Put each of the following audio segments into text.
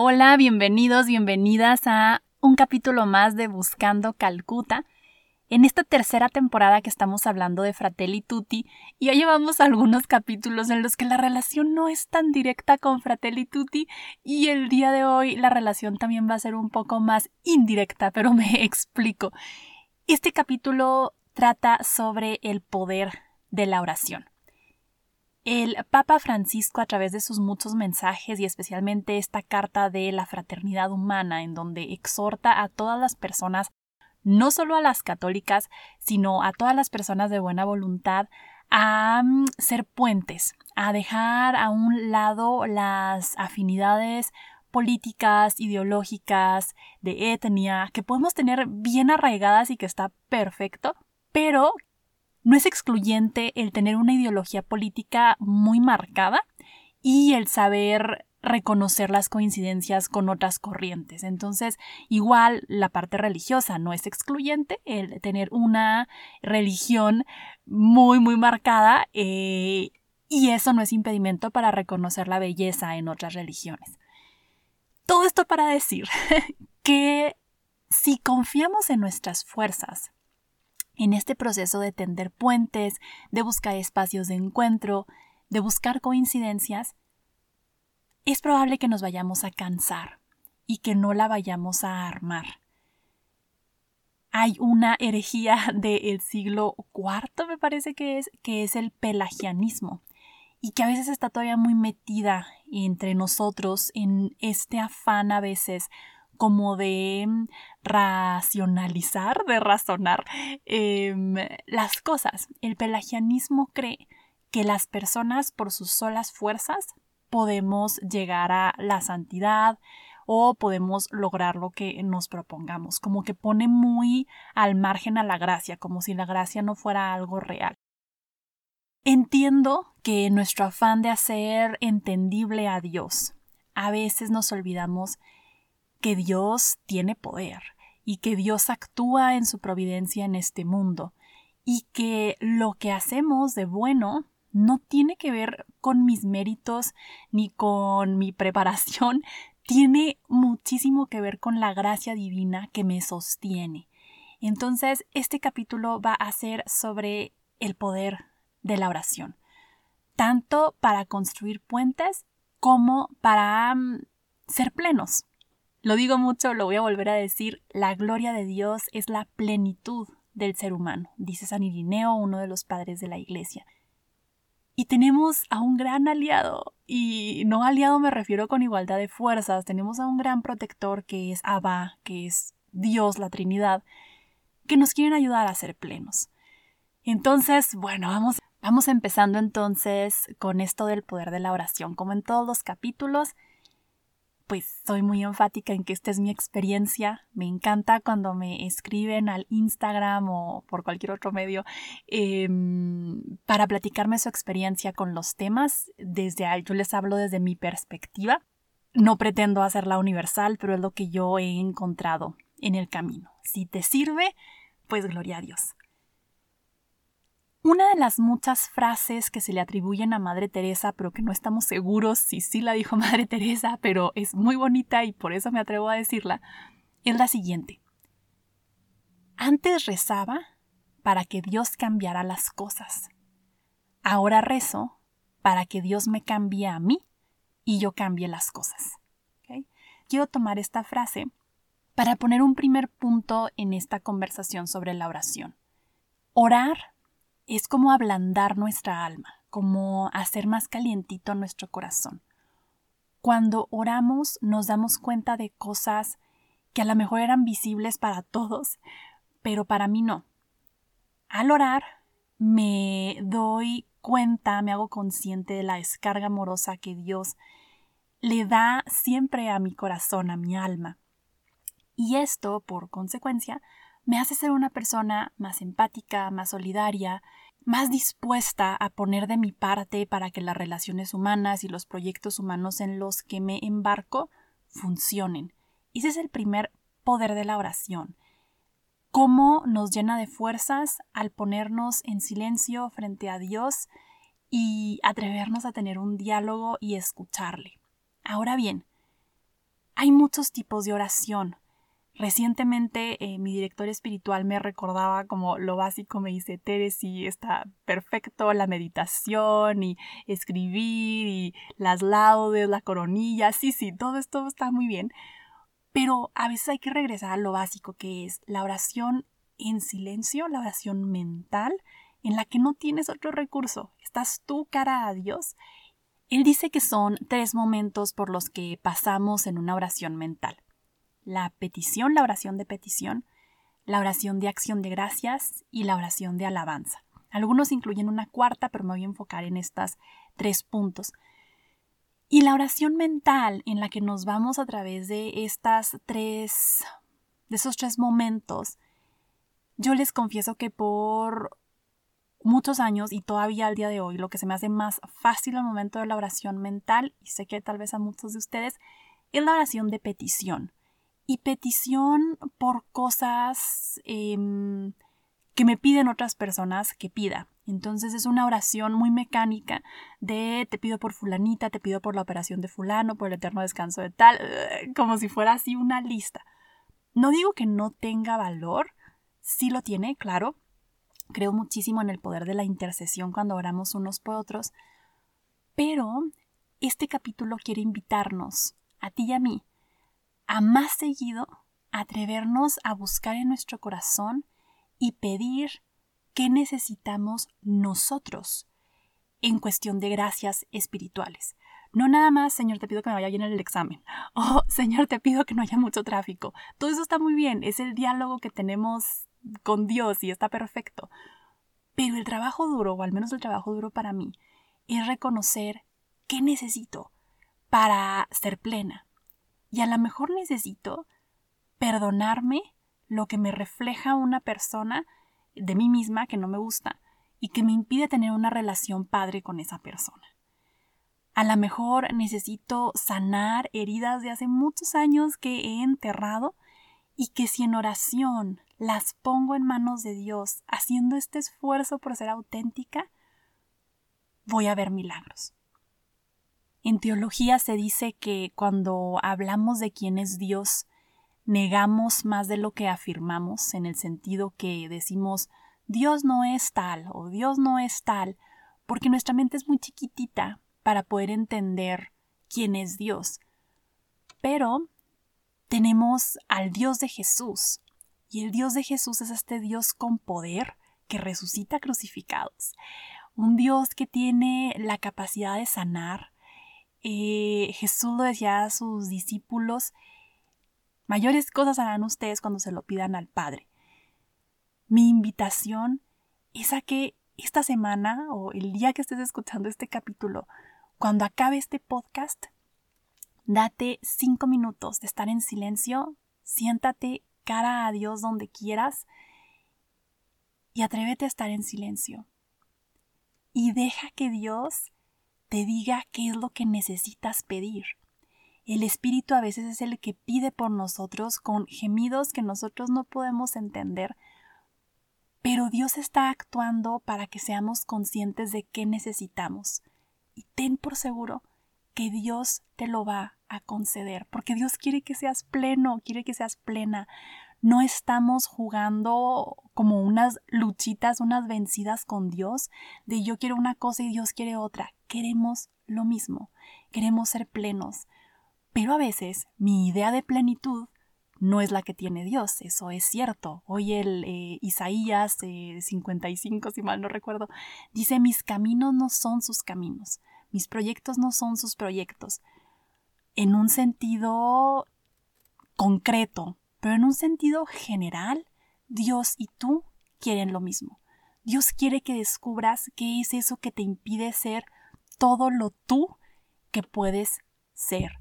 Hola, bienvenidos, bienvenidas a un capítulo más de Buscando Calcuta. En esta tercera temporada que estamos hablando de Fratelli Tutti, y ya llevamos algunos capítulos en los que la relación no es tan directa con Fratelli Tutti, y el día de hoy la relación también va a ser un poco más indirecta, pero me explico. Este capítulo trata sobre el poder de la oración. El Papa Francisco, a través de sus muchos mensajes y especialmente esta carta de la fraternidad humana, en donde exhorta a todas las personas, no solo a las católicas, sino a todas las personas de buena voluntad, a mm, ser puentes, a dejar a un lado las afinidades políticas, ideológicas, de etnia, que podemos tener bien arraigadas y que está perfecto, pero no es excluyente el tener una ideología política muy marcada y el saber reconocer las coincidencias con otras corrientes. Entonces, igual la parte religiosa no es excluyente, el tener una religión muy, muy marcada eh, y eso no es impedimento para reconocer la belleza en otras religiones. Todo esto para decir que si confiamos en nuestras fuerzas, en este proceso de tender puentes, de buscar espacios de encuentro, de buscar coincidencias, es probable que nos vayamos a cansar y que no la vayamos a armar. Hay una herejía del siglo IV, me parece que es, que es el pelagianismo, y que a veces está todavía muy metida entre nosotros en este afán a veces como de racionalizar, de razonar em, las cosas. El pelagianismo cree que las personas por sus solas fuerzas podemos llegar a la santidad o podemos lograr lo que nos propongamos, como que pone muy al margen a la gracia, como si la gracia no fuera algo real. Entiendo que nuestro afán de hacer entendible a Dios, a veces nos olvidamos que Dios tiene poder y que Dios actúa en su providencia en este mundo y que lo que hacemos de bueno no tiene que ver con mis méritos ni con mi preparación, tiene muchísimo que ver con la gracia divina que me sostiene. Entonces, este capítulo va a ser sobre el poder de la oración, tanto para construir puentes como para mm, ser plenos, lo digo mucho, lo voy a volver a decir, la gloria de Dios es la plenitud del ser humano, dice San Irineo, uno de los padres de la Iglesia. Y tenemos a un gran aliado, y no aliado me refiero con igualdad de fuerzas, tenemos a un gran protector que es Abba, que es Dios, la Trinidad, que nos quieren ayudar a ser plenos. Entonces, bueno, vamos, vamos empezando entonces con esto del poder de la oración. Como en todos los capítulos, pues soy muy enfática en que esta es mi experiencia. Me encanta cuando me escriben al Instagram o por cualquier otro medio em, para platicarme su experiencia con los temas. Desde yo les hablo desde mi perspectiva. No pretendo hacerla universal, pero es lo que yo he encontrado en el camino. Si te sirve, pues gloria a Dios. Una de las muchas frases que se le atribuyen a Madre Teresa, pero que no estamos seguros si sí la dijo Madre Teresa, pero es muy bonita y por eso me atrevo a decirla, es la siguiente. Antes rezaba para que Dios cambiara las cosas. Ahora rezo para que Dios me cambie a mí y yo cambie las cosas. Quiero tomar esta frase para poner un primer punto en esta conversación sobre la oración. Orar es como ablandar nuestra alma, como hacer más calientito nuestro corazón. Cuando oramos nos damos cuenta de cosas que a lo mejor eran visibles para todos, pero para mí no. Al orar me doy cuenta, me hago consciente de la descarga amorosa que Dios le da siempre a mi corazón, a mi alma. Y esto, por consecuencia, me hace ser una persona más empática, más solidaria, más dispuesta a poner de mi parte para que las relaciones humanas y los proyectos humanos en los que me embarco funcionen. Ese es el primer poder de la oración. Cómo nos llena de fuerzas al ponernos en silencio frente a Dios y atrevernos a tener un diálogo y escucharle. Ahora bien, hay muchos tipos de oración. Recientemente eh, mi director espiritual me recordaba como lo básico, me dice, Teres, y está perfecto la meditación y escribir y las laudes, la coronilla, sí, sí, todo esto está muy bien, pero a veces hay que regresar a lo básico que es la oración en silencio, la oración mental, en la que no tienes otro recurso, estás tú cara a Dios él dice que son tres momentos por los que pasamos en una oración mental. La petición, la oración de petición, la oración de acción de gracias y la oración de alabanza. Algunos incluyen una cuarta, pero me voy a enfocar en estos tres puntos. Y la oración mental en la que nos vamos a través de estas tres, de esos tres momentos, yo les confieso que por muchos años y todavía al día de hoy lo que se me hace más fácil al momento de la oración mental, y sé que tal vez a muchos de ustedes, es la oración de petición. Y petición por cosas em, que me piden otras personas que pida. Entonces es una oración muy mecánica de te pido por fulanita, te pido por la operación de fulano, por el eterno descanso de tal, como si fuera así una lista. No digo que no tenga valor, sí lo tiene, claro, Creo muchísimo en el poder de la intercesión cuando oramos unos por otros, pero este capítulo quiere invitarnos, a ti y a mí, a más seguido atrevernos a buscar en nuestro corazón y pedir qué necesitamos nosotros en cuestión de gracias espirituales. No nada más, Señor, te pido que me vaya bien en el examen. Oh, Señor, te pido que no haya mucho tráfico. Todo eso está muy bien, es el diálogo que tenemos con Dios y está perfecto. Pero el trabajo duro, o al menos el trabajo duro para mí, es reconocer qué necesito para ser plena. Y a lo mejor necesito perdonarme lo que me refleja una persona de mí misma que no me gusta y que me impide tener una relación padre con esa persona. A lo mejor necesito sanar heridas de hace muchos años que he enterrado y que si en oración las pongo en manos de Dios, haciendo este esfuerzo por ser auténtica, voy a ver milagros. En teología se dice que cuando hablamos de quién es Dios, negamos más de lo que afirmamos, en el sentido que decimos Dios no es tal o Dios no es tal, porque nuestra mente es muy chiquitita para poder entender quién es Dios. Pero tenemos al Dios de Jesús, y el Dios de Jesús es este Dios con poder que resucita crucificados. Un Dios que tiene la capacidad de sanar. Eh, Jesús lo decía a sus discípulos, mayores cosas harán ustedes cuando se lo pidan al Padre. Mi invitación es a que esta semana o el día que estés escuchando este capítulo, cuando acabe este podcast, date cinco minutos de estar en silencio, siéntate cara a Dios donde quieras y atrévete a estar en silencio. Y deja que Dios te diga qué es lo que necesitas pedir. El Espíritu a veces es el que pide por nosotros con gemidos que nosotros no podemos entender, pero Dios está actuando para que seamos conscientes de qué necesitamos. Y ten por seguro que Dios te lo va a conceder, porque Dios quiere que seas pleno, quiere que seas plena. No estamos jugando como unas luchitas, unas vencidas con Dios, de yo quiero una cosa y Dios quiere otra. Queremos lo mismo, queremos ser plenos. Pero a veces mi idea de plenitud no es la que tiene Dios, eso es cierto. Hoy el eh, Isaías 55, eh, si mal no recuerdo, dice, mis caminos no son sus caminos, mis proyectos no son sus proyectos en un sentido concreto, pero en un sentido general, Dios y tú quieren lo mismo. Dios quiere que descubras qué es eso que te impide ser todo lo tú que puedes ser.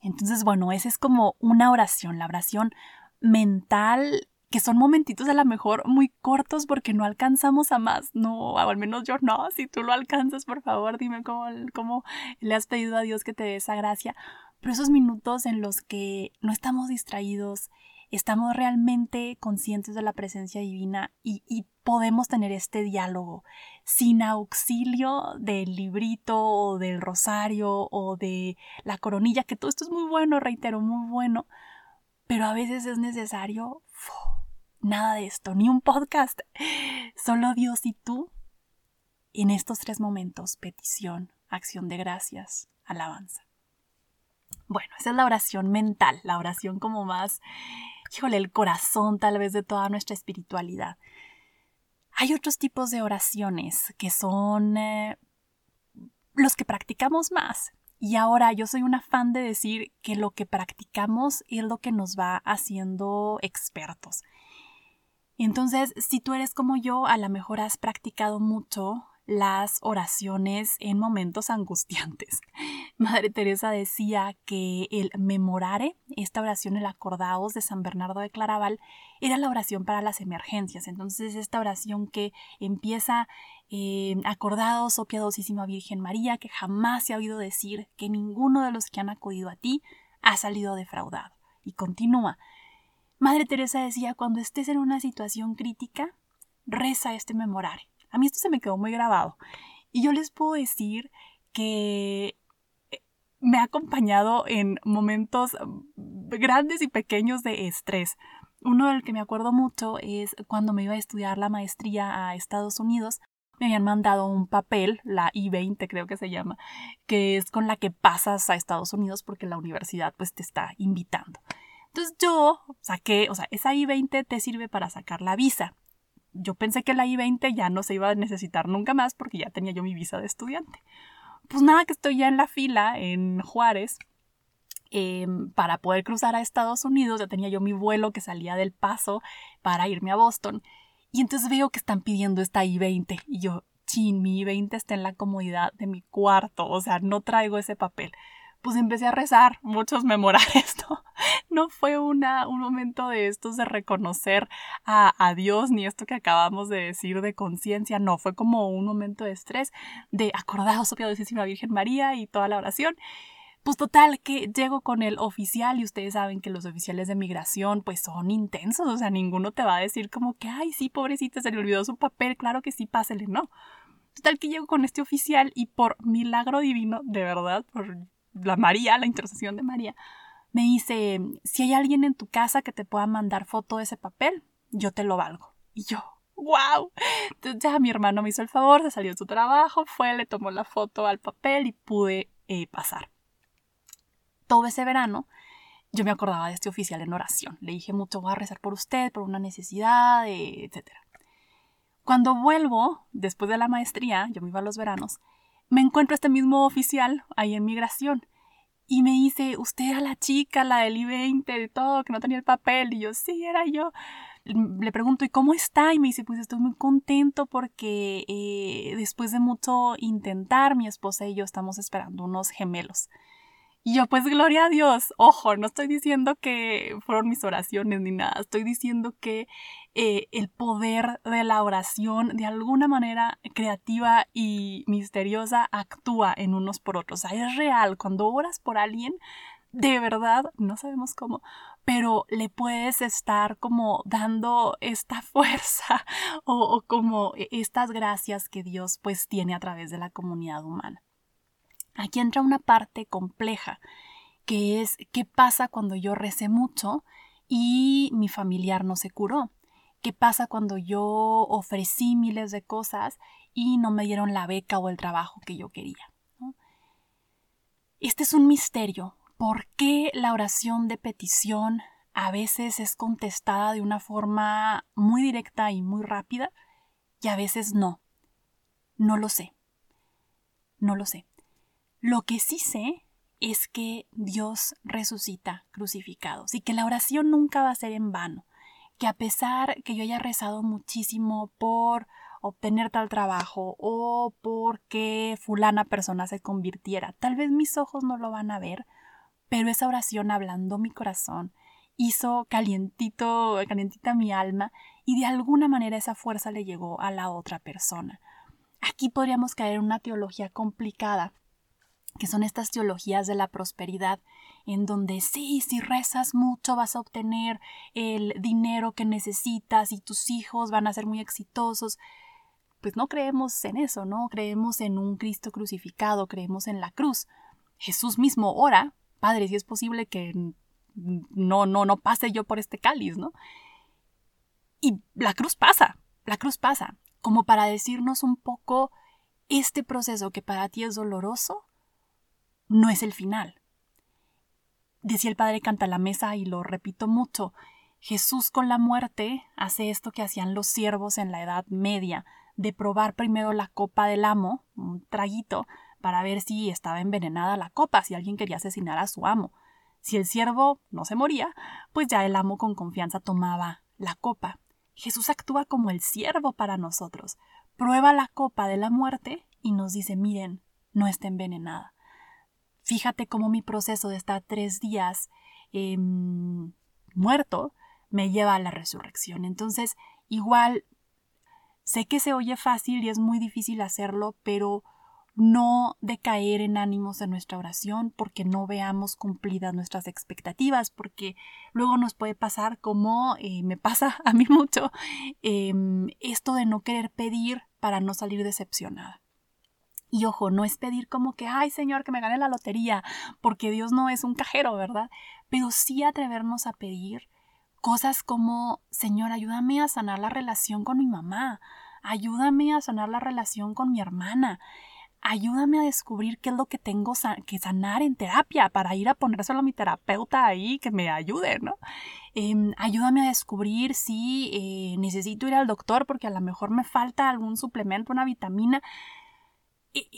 Entonces, bueno, esa es como una oración, la oración mental, que son momentitos a lo mejor muy cortos porque no alcanzamos a más, no, al menos yo no, si tú lo alcanzas, por favor, dime cómo, cómo le has pedido a Dios que te dé esa gracia, pero esos minutos en los que no estamos distraídos, estamos realmente conscientes de la presencia divina y, podemos tener este diálogo sin auxilio del librito o del rosario o de la coronilla, que todo esto es muy bueno, reitero, muy bueno, pero a veces es necesario nada de esto, ni un podcast, solo Dios y tú en estos tres momentos, petición, acción de gracias, alabanza. Bueno, esa es la oración mental, la oración como más, híjole, el corazón tal vez de toda nuestra espiritualidad. Hay otros tipos de oraciones que son eh, los que practicamos más. Y ahora yo soy una fan de decir que lo que practicamos es lo que nos va haciendo expertos. Entonces, si tú eres como yo, a lo mejor has practicado mucho las oraciones en momentos angustiantes. Madre Teresa decía que el memorare, esta oración, el acordaos de San Bernardo de Claraval, era la oración para las emergencias. Entonces, esta oración que empieza eh, acordaos, oh piadosísima Virgen María, que jamás se ha oído decir que ninguno de los que han acudido a ti ha salido defraudado. Y continúa. Madre Teresa decía, cuando estés en una situación crítica, reza este memorare. A mí esto se me quedó muy grabado. Y yo les puedo decir que eh, me ha acompañado en momentos mm, grandes y pequeños de estrés. Uno del que me acuerdo mucho es cuando me iba a estudiar la maestría a Estados Unidos. Me habían mandado un papel, la I-20 creo que se llama, que es con la que pasas a Estados Unidos porque la universidad pues te está invitando. Entonces yo saqué, o sea, esa I-20 te sirve para sacar la visa yo pensé que la I-20 ya no se iba a necesitar nunca más porque ya tenía yo mi visa de estudiante. Pues nada, que estoy ya en la fila en Juárez em, para poder cruzar a Estados Unidos. Ya tenía yo mi vuelo que salía del paso para irme a Boston. Y entonces veo que están pidiendo esta I-20 y yo, chin, mi I-20 está en la comodidad de mi cuarto, o sea, no traigo ese papel pues empecé a rezar muchos memorar esto. No fue una, un momento de estos de reconocer a, Dios ni esto que acabamos de decir de conciencia, no, fue como un momento de estrés, de acordados, oh piadosísima Virgen María y toda la oración. Pues total, que llego con el oficial y ustedes saben que los oficiales de migración pues son intensos, o sea, ninguno te va a decir como que, ay, sí, pobrecita, se le olvidó su papel, claro que sí, pásele, no. Total que llego con este oficial y por milagro divino, de verdad, por la María, la intercesión de María, me dice, si hay alguien en tu casa que te pueda mandar foto de ese papel, yo te lo valgo. Y yo, wow. Entonces ya mi hermano me hizo el favor, se salió de su trabajo, fue, le tomó la foto al papel y pude eh, pasar. Todo ese verano yo me acordaba de este oficial en oración. Le dije mucho, voy a rezar por usted, por una necesidad, etc. Cuando vuelvo, después de la maestría, yo me iba a los veranos, me encuentro este mismo oficial ahí en migración y me dice, usted era la chica, la del I-20, de todo, que no tenía el papel. Y yo, sí, era yo. Le pregunto, ¿y cómo está? Y me dice, pues estoy muy contento porque eh, después de mucho intentar, mi esposa y yo estamos esperando unos gemelos. Y yo, pues gloria a Dios, ojo, no estoy diciendo que fueron mis oraciones ni nada, estoy diciendo que eh, el poder de la oración de alguna manera creativa y misteriosa actúa en unos por otros. O sea, es real, cuando oras por alguien, de verdad, no sabemos cómo, pero le puedes estar como dando esta fuerza o, como e, estas gracias que Dios pues tiene a través de la comunidad humana. Aquí entra una parte compleja, que es qué pasa cuando yo recé mucho y mi familiar no se curó. ¿Qué pasa cuando yo ofrecí miles de cosas y no me dieron la beca o el trabajo que yo quería? Este es un misterio. ¿Por qué la oración de petición a veces es contestada de una forma muy directa y muy rápida y a veces no? No lo sé. No lo sé. Lo que sí sé es que Dios resucita crucificados y que la oración nunca va a ser en vano, que a pesar que yo haya rezado muchísimo por obtener tal trabajo o porque fulana persona se convirtiera, tal vez mis ojos no lo van a ver, pero esa oración hablando mi corazón, hizo calientito, calientita mi alma y de alguna manera esa fuerza le llegó a la otra persona. Aquí podríamos caer en una teología complicada que son estas teologías de la prosperidad, en donde sí, si rezas mucho vas a obtener el dinero que necesitas y tus hijos van a ser muy exitosos. Pues no creemos en eso, ¿no? Creemos en un Cristo crucificado, creemos en la cruz. Jesús mismo ora, Padre, si es posible que no, no, no pase yo por este cáliz, ¿no? Y la cruz pasa, la cruz pasa, como para decirnos un poco este proceso que para ti es doloroso, no es el final. Decía el padre Canta la Mesa y lo repito mucho, Jesús con la muerte hace esto que hacían los siervos en la Edad Media, de probar primero la copa del amo, un traguito, para ver si estaba envenenada la copa, si alguien quería asesinar a su amo. Si el siervo no se moría, pues ya el amo con confianza tomaba la copa. Jesús actúa como el siervo para nosotros. Prueba la copa de la muerte y nos dice, miren, no está envenenada. Fíjate cómo mi proceso de estar tres días em, muerto me lleva a la resurrección. Entonces, igual, sé que se oye fácil y es muy difícil hacerlo, pero no decaer en ánimos en nuestra oración porque no veamos cumplidas nuestras expectativas, porque luego nos puede pasar como eh, me pasa a mí mucho, em, esto de no querer pedir para no salir decepcionada. Y ojo, no es pedir como que, ay Señor, que me gane la lotería, porque Dios no es un cajero, ¿verdad? Pero sí atrevernos a pedir cosas como, Señor, ayúdame a sanar la relación con mi mamá, ayúdame a sanar la relación con mi hermana, ayúdame a descubrir qué es lo que tengo que sanar en terapia para ir a ponérselo a mi terapeuta ahí que me ayude, ¿no? Em, ayúdame a descubrir si eh, necesito ir al doctor porque a lo mejor me falta algún suplemento, una vitamina.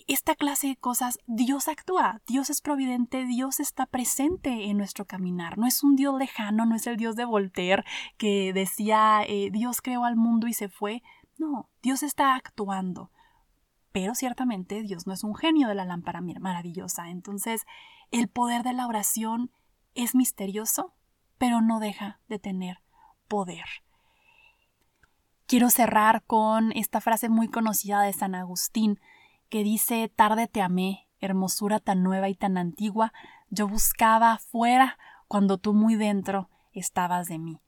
Esta clase de cosas, Dios actúa, Dios es providente, Dios está presente en nuestro caminar. No es un Dios lejano, no es el Dios de Voltaire que decía eh, Dios creó al mundo y se fue. No, Dios está actuando. Pero ciertamente Dios no es un genio de la lámpara maravillosa. Entonces, el poder de la oración es misterioso, pero no deja de tener poder. Quiero cerrar con esta frase muy conocida de San Agustín, que dice Tarde te amé, hermosura tan nueva y tan antigua, yo buscaba afuera cuando tú muy dentro estabas de mí.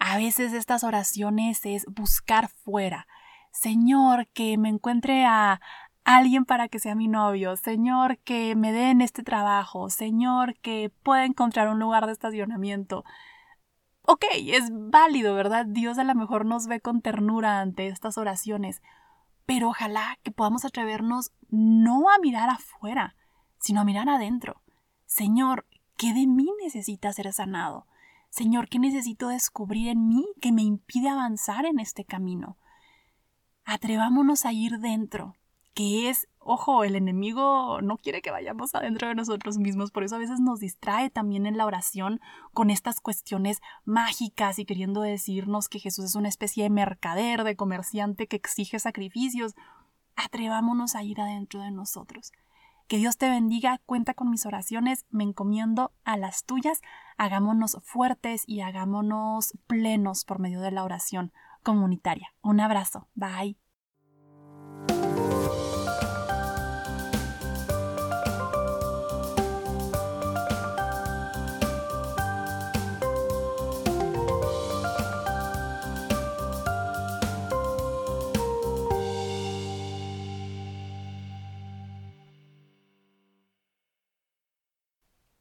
A veces estas oraciones es buscar fuera, Señor, que me encuentre a alguien para que sea mi novio, Señor, que me den este trabajo, Señor, que pueda encontrar un lugar de estacionamiento. Ok, es válido, ¿verdad? Dios a lo mejor nos ve con ternura ante estas oraciones, pero ojalá que podamos atrevernos no a mirar afuera, sino a mirar adentro. Señor, ¿qué de mí necesita ser sanado? Señor, ¿qué necesito descubrir en mí que me impide avanzar en este camino? atrevámonos a ir dentro, que es, ojo, el enemigo no quiere que vayamos adentro de nosotros mismos, por eso a veces nos distrae también en la oración con estas cuestiones mágicas y queriendo decirnos que Jesús es una especie de mercader, de comerciante que exige sacrificios. Atrevámonos a ir adentro de nosotros. Que Dios te bendiga, cuenta con mis oraciones, me encomiendo a las tuyas, hagámonos fuertes y hagámonos plenos por medio de la oración comunitaria. Un abrazo, bye.